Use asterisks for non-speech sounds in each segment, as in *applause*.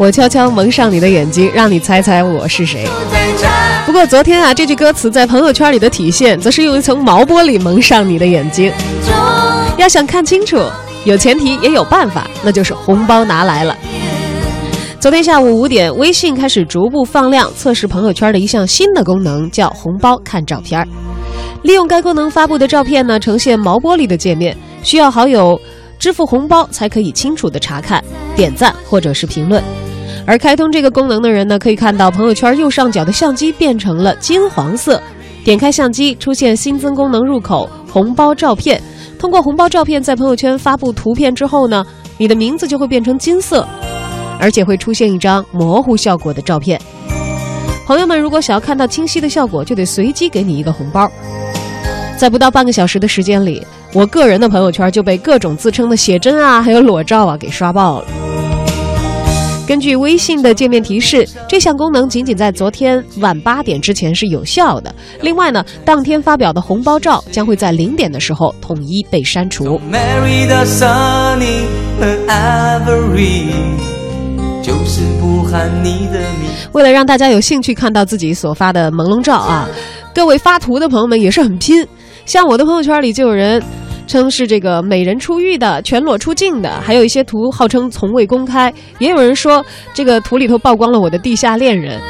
我悄悄蒙上你的眼睛，让你猜猜我是谁。不过昨天啊，这句歌词在朋友圈里的体现，则是用一层毛玻璃蒙上你的眼睛。要想看清楚，有前提也有办法，那就是红包拿来了。昨天下午五点，微信开始逐步放量测试朋友圈的一项新的功能，叫“红包看照片”。利用该功能发布的照片呢，呈现毛玻璃的界面，需要好友支付红包才可以清楚的查看、点赞或者是评论。而开通这个功能的人呢，可以看到朋友圈右上角的相机变成了金黄色，点开相机出现新增功能入口“红包照片”，通过红包照片在朋友圈发布图片之后呢，你的名字就会变成金色，而且会出现一张模糊效果的照片。朋友们如果想要看到清晰的效果，就得随机给你一个红包。在不到半个小时的时间里，我个人的朋友圈就被各种自称的写真啊，还有裸照啊给刷爆了。根据微信的界面提示，这项功能仅仅在昨天晚八点之前是有效的。另外呢，当天发表的红包照将会在零点的时候统一被删除。Mary 到 Sunny 和 Ivory，就是不喊你的名。为了让大家有兴趣看到自己所发的朦胧照啊，各位发图的朋友们也是很拼。像我的朋友圈里就有人称是这个美人出浴的、全裸出镜的，还有一些图号称从未公开，也有人说这个图里头曝光了我的地下恋人，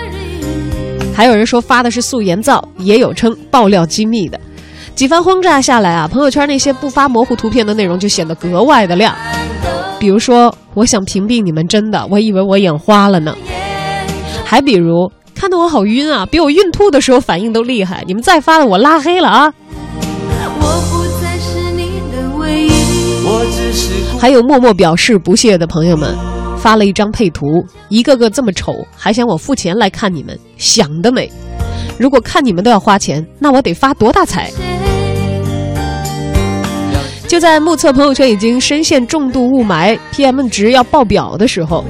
还有人说发的是素颜照，也有称爆料机密的。几番轰炸下来啊，朋友圈那些不发模糊图片的内容就显得格外的亮。比如说，我想屏蔽你们，真的，我以为我眼花了呢。还比如，看得我好晕啊，比我孕吐的时候反应都厉害。你们再发的我拉黑了啊！还有默默表示不屑的朋友们，发了一张配图，一个个这么丑，还想我付钱来看你们，想得美！如果看你们都要花钱，那我得发多大财？就在目测朋友圈已经深陷重度雾霾，PM 值要爆表的时候，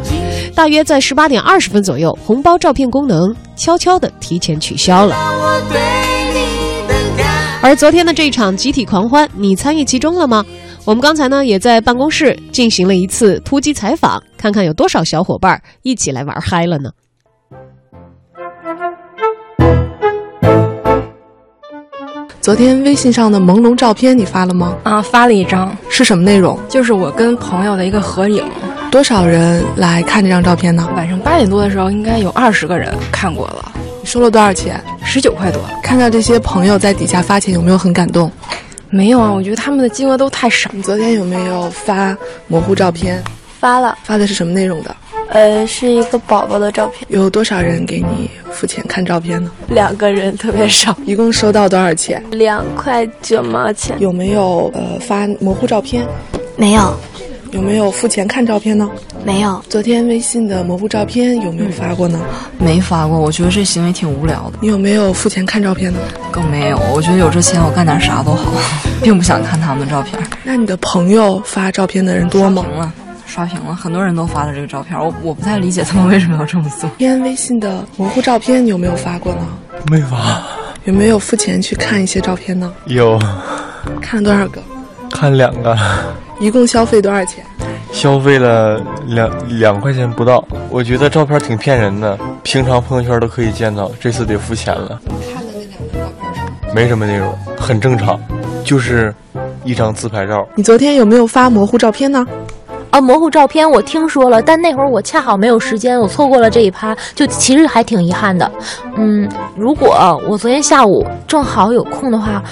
大约在十八点二十分左右，红包照片功能悄悄的提前取消了。而昨天的这一场集体狂欢，你参与其中了吗？我们刚才呢也在办公室进行了一次突击采访，看看有多少小伙伴一起来玩嗨了呢？昨天微信上的朦胧照片你发了吗？啊，发了一张，是什么内容？就是我跟朋友的一个合影。多少人来看这张照片呢？晚上八点多的时候，应该有二十个人看过了，你收了多少钱？十九块多。看到这些朋友在底下发钱，有没有很感动？没有啊，我觉得他们的金额都太少。你昨天有没有发模糊照片？发了，发的是什么内容的？呃，是一个宝宝的照片，有多少人给你付钱看照片呢？两个人特别少，一共收到多少钱？两块九毛钱。有没有呃发模糊照片？没有，有没有付钱看照片呢？没有，昨天微信的模糊照片有没有发过呢？没发过，我觉得这行为挺无聊的。你有没有付钱看照片呢？更没有，我觉得有这钱我干点啥都好，*laughs* 并不想看他们的照片。那你的朋友发照片的人多吗？刷屏了，刷屏了，很多人都发了这个照片，我我不太理解他们为什么要这么做。天微信的模糊照片你有没有发过呢？没发，有没有付钱去看一些照片呢？有看了多少个？看两个，一共消费多少钱？消费了两两块钱不到。我觉得照片挺骗人的，平常朋友圈都可以见到，这次得付钱了。看的那两张照片是没什么内容，很正常，就是一张自拍照。你昨天有没有发模糊照片呢？啊，模糊照片我听说了，但那会儿我恰好没有时间，我错过了这一趴，就其实还挺遗憾的。嗯，如果我昨天下午正好有空的话，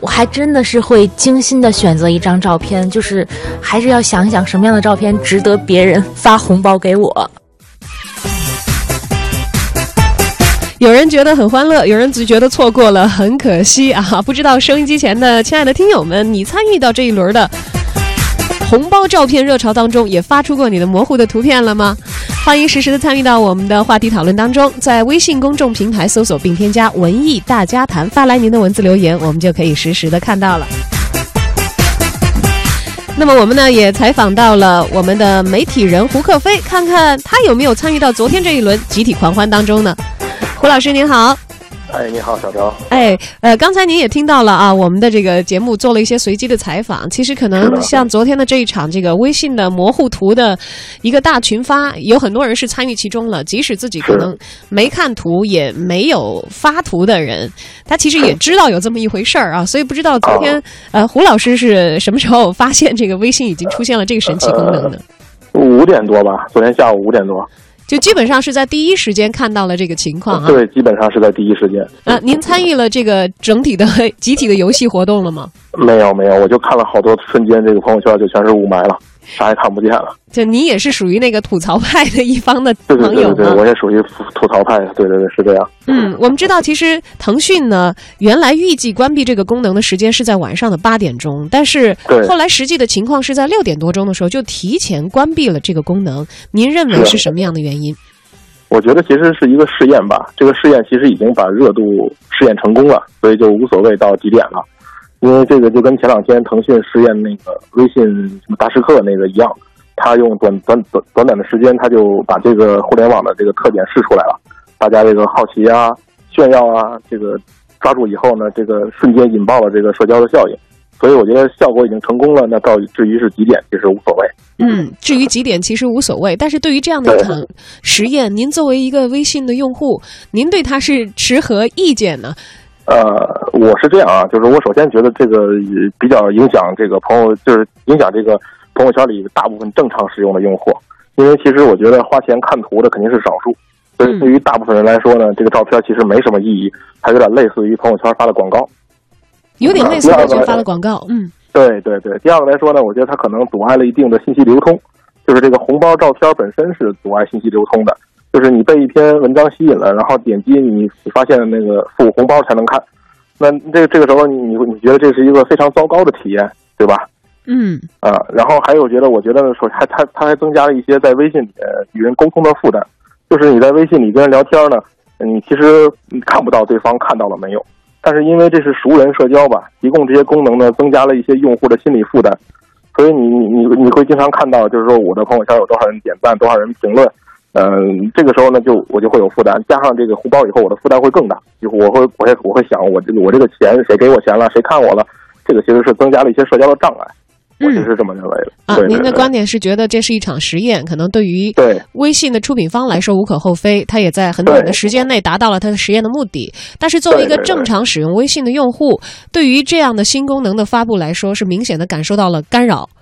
我还真的是会精心的选择一张照片，就是还是要想一想什么样的照片值得别人发红包给我。有人觉得很欢乐，有人只觉得错过了，很可惜啊！不知道收音机前的亲爱的听友们，你参与到这一轮的红包照片热潮当中，也发出过你的模糊的图片了吗？欢迎实时的参与到我们的话题讨论当中，在微信公众平台搜索并添加“文艺大家谈”，发来您的文字留言，我们就可以实时的看到了。那么我们呢也采访到了我们的媒体人胡克飞，看看他有没有参与到昨天这一轮集体狂欢当中呢？胡老师您好。哎，你好，小张。哎，呃，刚才您也听到了啊，我们的这个节目做了一些随机的采访。其实可能像昨天的这一场这个微信的模糊图的一个大群发，有很多人是参与其中了。即使自己可能没看图，也没有发图的人，他其实也知道有这么一回事儿啊。所以不知道昨天呃，胡老师是什么时候发现这个微信已经出现了这个神奇功能的？五点多吧，昨天下午五点多。就基本上是在第一时间看到了这个情况啊。对，基本上是在第一时间。啊，您参与了这个整体的 *laughs* 集体的游戏活动了吗？没有，没有，我就看了好多瞬间，这个朋友圈就全是雾霾了。啥也看不见了。就你也是属于那个吐槽派的一方的对对朋友对对，对？我也属于吐槽派。对对对，是这样。嗯，我们知道，其实腾讯呢，原来预计关闭这个功能的时间是在晚上的八点钟，但是后来实际的情况是在六点多钟的时候就提前关闭了这个功能。您认为是是什么样的原因？我觉得其实是一个试验吧，这个试验其实已经把热度试验成功了，所以就无所谓到几点了。因为这个就跟前两天腾讯试验那个微信什么大师课那个一样，他用短短短短短的时间，他就把这个互联网的这个特点试出来了，大家这个好奇啊、炫耀啊，这个抓住以后呢，这个瞬间引爆了这个社交的效应。所以我觉得效果已经成功了，那到至于是几点，其实无所谓。嗯，至于几点其实无所谓，但是对于这样的一场实验，您作为一个微信的用户，您对它是持何意见呢？呃，我是这样啊，就是我首先觉得这个呃比较影响这个朋友，就是影响这个朋友圈里大部分正常使用的用户，因为其实我觉得花钱看图的肯定是少数，所以对于大部分人来说呢，这个照片其实没什么意义，还有点类似于朋友圈发的广告。有点类似第二个于发的广告，嗯。对对对，第二个来说呢，我觉得它可能阻碍了一定的信息流通，就是这个红包照片本身是阻碍信息流通的，就是你被一篇文章吸引了，然后点击你你发现那个付红包才能看，那这这个时候你你你觉得这是一个非常糟糕的体验，对吧？嗯。啊，然后还有觉得，我觉得呢，说还它它还增加了一些在微信里呃与人沟通的负担，就是你在微信里跟人聊天呢，你其实你看不到对方看到了没有，但是因为这是熟人社交吧，提供这些功能呢，增加了一些用户的心理负担，所以你你你你会经常看到，就是说我的朋友圈有多少人点赞，多少人评论，嗯、这个时候呢，就我就会有负担，加上这个红包以后，我的负担会更大，就我会我会我会想，我这个我这个钱谁给我钱了，谁看我了，这个其实是增加了一些社交的障碍。我其实是这么认为的。啊，您的观点是觉得这是一场实验，可能对于对微信的出品方来说无可厚非，它也在很短的时间内达到了它的实验的目的。但是作为一个正常使用微信的用户，对于这样的新功能的发布来说，是明显的感受到了干扰，哎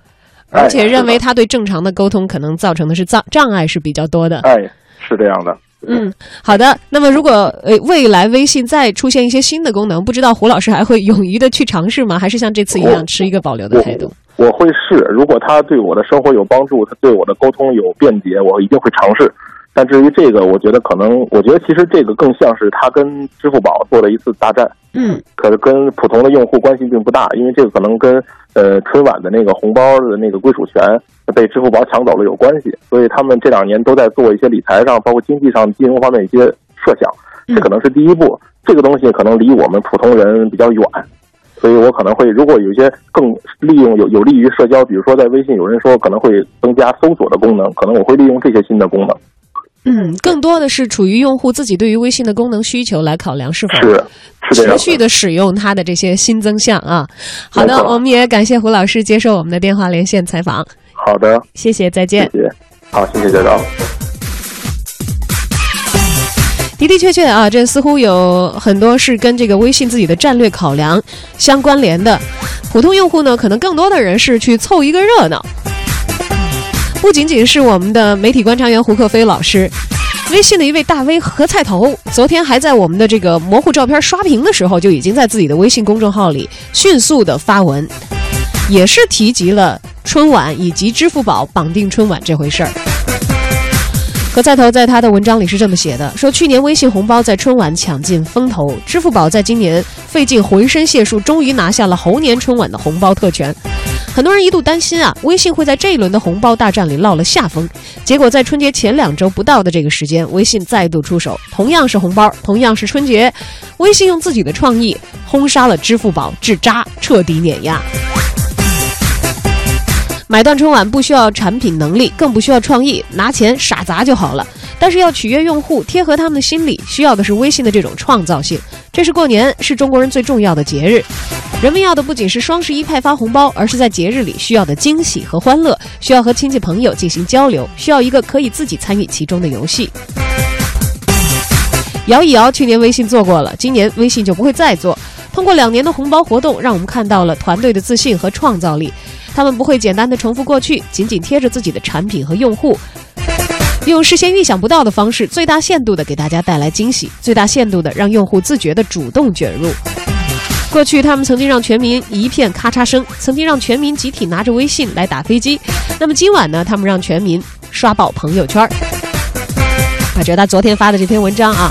而且认为他对正常的沟通可能造成的是障障碍是比较多的。哎，是这样的。嗯，好的。那么，如果呃未来微信再出现一些新的功能，不知道胡老师还会勇于的去尝试吗？还是像这次一样持一个保留的态度？我会试，如果它对我的生活有帮助，它对我的沟通有便捷，我一定会尝试。但至于这个，我觉得可能，我觉得其实这个更像是它跟支付宝做了一次大战，嗯可是跟普通的用户关系并不大，因为这个可能跟呃春晚的那个红包的那个归属权被支付宝抢走了有关系，所以他们这两年都在做一些理财上，包括经济上、金融方面一些设想，这可能是第一步。这个东西可能离我们普通人比较远，所以我可能会，如果有一些更利用有有利于社交，比如说在微信有人说可能会增加搜索的功能，可能我会利用这些新的功能。嗯，更多的是处于用户自己对于微信的功能需求来考量是否是持续的使用它的这些新增项啊。好的我们也感谢胡老师接受我们的电话连线采访，好的，谢谢，再见。谢谢，好，谢谢家长。的的确确啊，这似乎有很多是跟这个微信自己的战略考量相关联的。普通用户呢，可能更多的人是去凑一个热闹。不仅仅是我们的媒体观察员胡克飞老师，微信的一位大 V 何菜头，昨天还在我们的这个模糊照片刷屏的时候，就已经在自己的微信公众号里迅速的发文，也是提及了春晚以及支付宝绑定春晚这回事儿。何菜头在他的文章里是这么写的：说去年微信红包在春晚抢尽风头，支付宝在今年费尽浑身解数，终于拿下了猴年春晚的红包特权。很多人一度担心啊，微信会在这一轮的红包大战里落了下风。结果在春节前两周不到的这个时间，微信再度出手，同样是红包，同样是春节，微信用自己的创意轰杀了支付宝，至渣，彻底碾压。买断春晚不需要产品能力，更不需要创意，拿钱傻砸就好了。但是要取悦用户，贴合他们的心理，需要的是微信的这种创造性。这是过年，是中国人最重要的节日。人们要的不仅是双十一派发红包，而是在节日里需要的惊喜和欢乐，需要和亲戚朋友进行交流，需要一个可以自己参与其中的游戏。摇一摇，去年微信做过了，今年微信就不会再做。通过两年的红包活动，让我们看到了团队的自信和创造力。他们不会简单的重复过去，紧紧贴着自己的产品和用户，用事先预想不到的方式，最大限度的给大家带来惊喜，最大限度的让用户自觉的主动卷入。过去，他们曾经让全民一片咔嚓声，曾经让全民集体拿着微信来打飞机。那么今晚呢？他们让全民刷爆朋友圈。啊，这是他昨天发的这篇文章啊。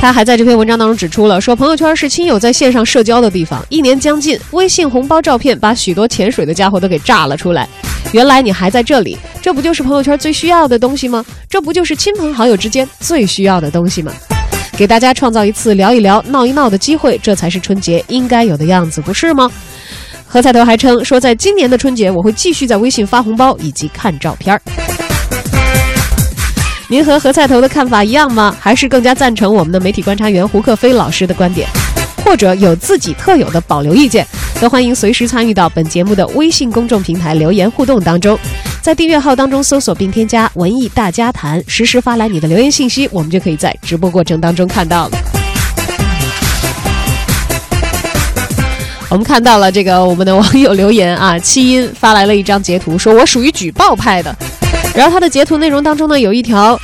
他还在这篇文章当中指出了，说朋友圈是亲友在线上社交的地方。一年将近，微信红包照片把许多潜水的家伙都给炸了出来。原来你还在这里，这不就是朋友圈最需要的东西吗？这不就是亲朋好友之间最需要的东西吗？给大家创造一次聊一聊、闹一闹的机会，这才是春节应该有的样子，不是吗？何彩头还称说，在今年的春节，我会继续在微信发红包以及看照片儿。您和何菜头的看法一样吗？还是更加赞成我们的媒体观察员胡克飞老师的观点，或者有自己特有的保留意见？都欢迎随时参与到本节目的微信公众平台留言互动当中，在订阅号当中搜索并添加“文艺大家谈”，实时发来你的留言信息，我们就可以在直播过程当中看到了。我们看到了这个我们的网友留言啊，七音发来了一张截图，说我属于举报派的。然后他的截图内容当中呢，有一条，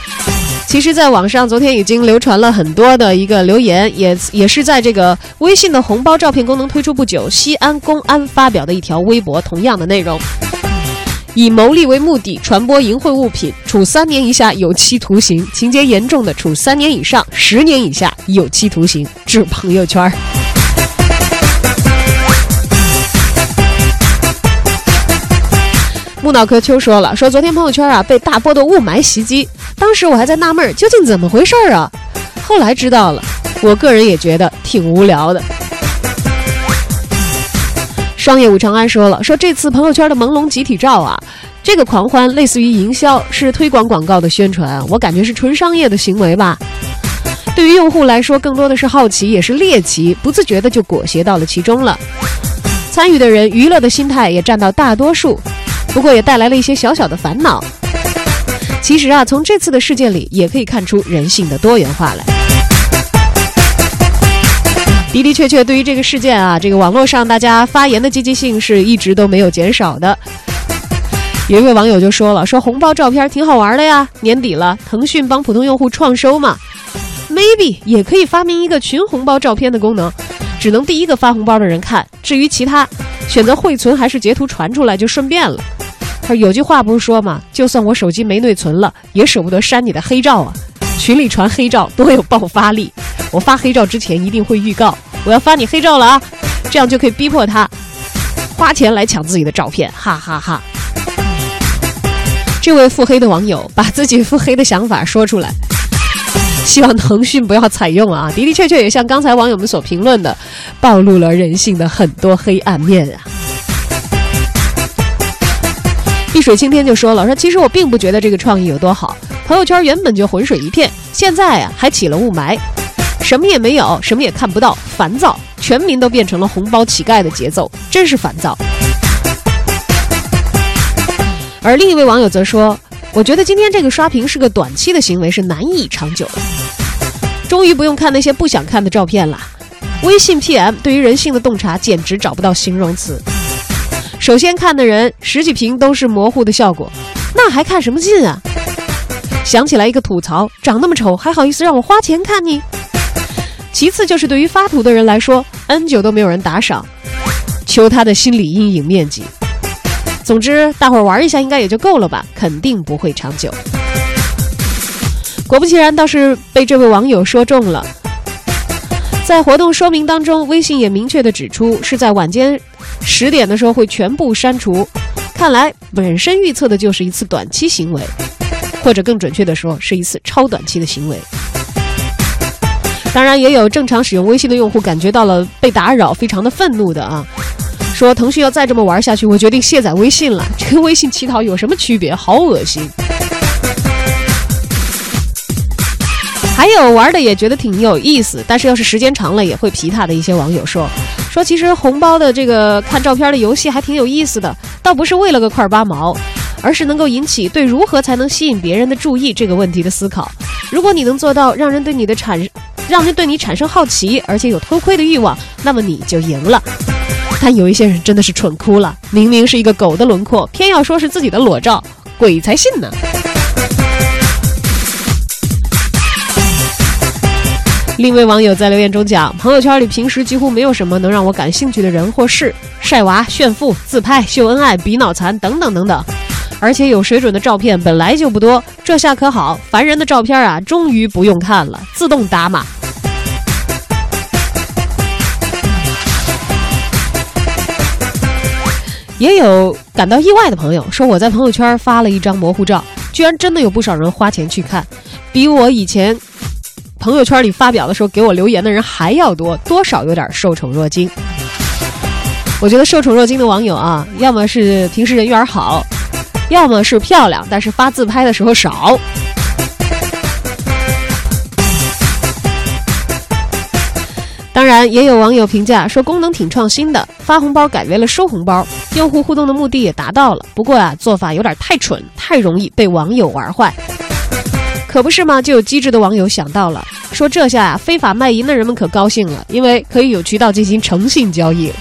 其实在网上昨天已经流传了很多的一个留言，也也是在这个微信的红包照片功能推出不久，西安公安发表的一条微博，同样的内容，以牟利为目的传播淫秽物品，处三年以下有期徒刑；情节严重的，处三年以上十年以下有期徒刑。致朋友圈。木脑壳秋说了，说昨天朋友圈啊被大波的雾霾袭击，当时我还在纳闷究竟怎么回事儿啊，后来知道了，我个人也觉得挺无聊的。双叶武长安说了，说这次朋友圈的朦胧集体照啊，这个狂欢类似于营销，是推广广告的宣传，我感觉是纯商业的行为吧。对于用户来说，更多的是好奇，也是猎奇，不自觉的就裹挟到了其中了。参与的人娱乐的心态也占到大多数。不过也带来了一些小小的烦恼。其实啊，从这次的事件里也可以看出人性的多元化来。的的确确，对于这个事件啊，这个网络上大家发言的积极性是一直都没有减少的。有一位网友就说了：“说红包照片挺好玩的呀，年底了，腾讯帮普通用户创收嘛，maybe 也可以发明一个群红包照片的功能，只能第一个发红包的人看，至于其他，选择汇存还是截图传出来就顺便了。”他说：“有句话不是说嘛，就算我手机没内存了，也舍不得删你的黑照啊！群里传黑照多有爆发力，我发黑照之前一定会预告，我要发你黑照了啊，这样就可以逼迫他花钱来抢自己的照片，哈哈哈。”这位腹黑的网友把自己腹黑的想法说出来，希望腾讯不要采用啊！的的确确也像刚才网友们所评论的，暴露了人性的很多黑暗面啊。碧水青天就说了：“说其实我并不觉得这个创意有多好。朋友圈原本就浑水一片，现在啊还起了雾霾，什么也没有，什么也看不到，烦躁，全民都变成了红包乞丐的节奏，真是烦躁。”而另一位网友则说：“我觉得今天这个刷屏是个短期的行为，是难以长久的。终于不用看那些不想看的照片了。微信 PM 对于人性的洞察简直找不到形容词。”首先看的人十几屏都是模糊的效果，那还看什么劲啊？想起来一个吐槽：长那么丑还好意思让我花钱看你？其次就是对于发图的人来说，N 久都没有人打赏，求他的心理阴影面积。总之，大伙儿玩一下应该也就够了吧，肯定不会长久。果不其然，倒是被这位网友说中了。在活动说明当中，微信也明确的指出是在晚间十点的时候会全部删除。看来本身预测的就是一次短期行为，或者更准确的说是一次超短期的行为。当然，也有正常使用微信的用户感觉到了被打扰，非常的愤怒的啊，说腾讯要再这么玩下去，我决定卸载微信了。*laughs* 这跟微信乞讨有什么区别？好恶心！还有玩的也觉得挺有意思，但是要是时间长了也会疲沓的一些网友说，说其实红包的这个看照片的游戏还挺有意思的，倒不是为了个块八毛，而是能够引起对如何才能吸引别人的注意这个问题的思考。如果你能做到让人对你的产，让人对你产生好奇，而且有偷窥的欲望，那么你就赢了。但有一些人真的是蠢哭了，明明是一个狗的轮廓，偏要说是自己的裸照，鬼才信呢。另一位网友在留言中讲：“朋友圈里平时几乎没有什么能让我感兴趣的人或事，晒娃、炫富、自拍、秀恩爱、比脑残等等等等，而且有水准的照片本来就不多。这下可好，烦人的照片啊，终于不用看了，自动打码。”也有感到意外的朋友说：“我在朋友圈发了一张模糊照，居然真的有不少人花钱去看，比我以前。”朋友圈里发表的时候，给我留言的人还要多，多少有点受宠若惊。我觉得受宠若惊的网友啊，要么是平时人缘好，要么是漂亮，但是发自拍的时候少。当然，也有网友评价说功能挺创新的，发红包改为了收红包，用户互动的目的也达到了。不过啊，做法有点太蠢，太容易被网友玩坏。可不是吗？就有机智的网友想到了，说这下啊，非法卖淫的人们可高兴了，因为可以有渠道进行诚信交易。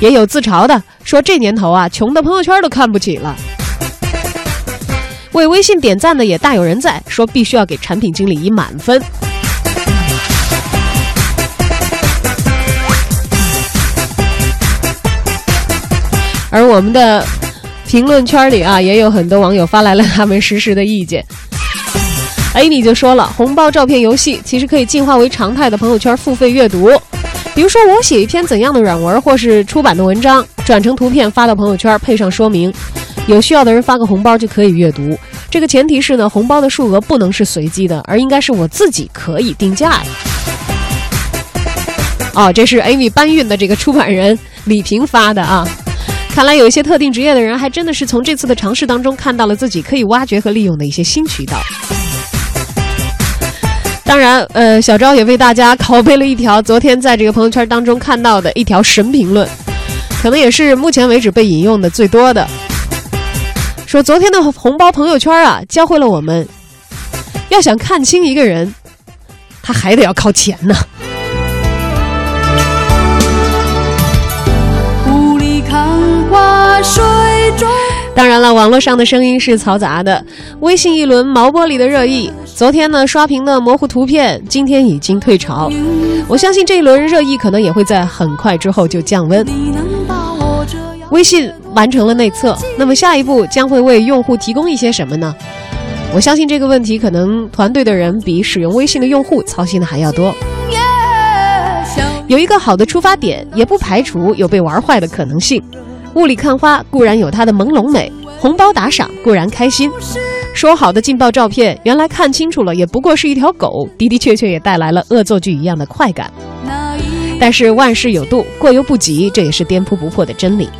也有自嘲的说，这年头啊，穷的朋友圈都看不起了。为微信点赞的也大有人在，说必须要给产品经理以满分。而我们的。评论圈里啊，也有很多网友发来了他们实时的意见。哎，你就说了，红包照片游戏其实可以进化为常态的朋友圈付费阅读。比如说，我写一篇怎样的软文，或是出版的文章，转成图片发到朋友圈，配上说明，有需要的人发个红包就可以阅读。这个前提是呢，红包的数额不能是随机的，而应该是我自己可以定价的。哦，这是 Amy 搬运的这个出版人李平发的啊。看来有一些特定职业的人，还真的是从这次的尝试当中看到了自己可以挖掘和利用的一些新渠道。当然，呃，小昭也为大家拷贝了一条昨天在这个朋友圈当中看到的一条神评论，可能也是目前为止被引用的最多的。说昨天的红包朋友圈啊，教会了我们，要想看清一个人，他还得要靠钱呢。当然了，网络上的声音是嘈杂的。微信一轮毛玻璃的热议，昨天呢刷屏的模糊图片，今天已经退潮。我相信这一轮热议可能也会在很快之后就降温。微信完成了内测，那么下一步将会为用户提供一些什么呢？我相信这个问题可能团队的人比使用微信的用户操心的还要多。有一个好的出发点，也不排除有被玩坏的可能性。雾里看花固然有它的朦胧美，红包打赏固然开心，说好的劲爆照片，原来看清楚了也不过是一条狗，的的确确也带来了恶作剧一样的快感。但是万事有度，过犹不及，这也是颠扑不破的真理。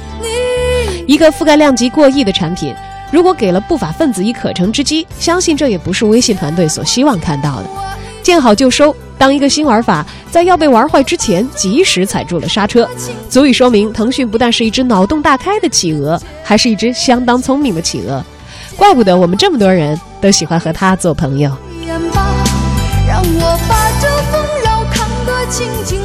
一个覆盖量级过亿的产品，如果给了不法分子以可乘之机，相信这也不是微信团队所希望看到的。见好就收。当一个新玩法在要被玩坏之前，及时踩住了刹车，足以说明腾讯不但是一只脑洞大开的企鹅，还是一只相当聪明的企鹅。怪不得我们这么多人都喜欢和他做朋友。让我把这得清清。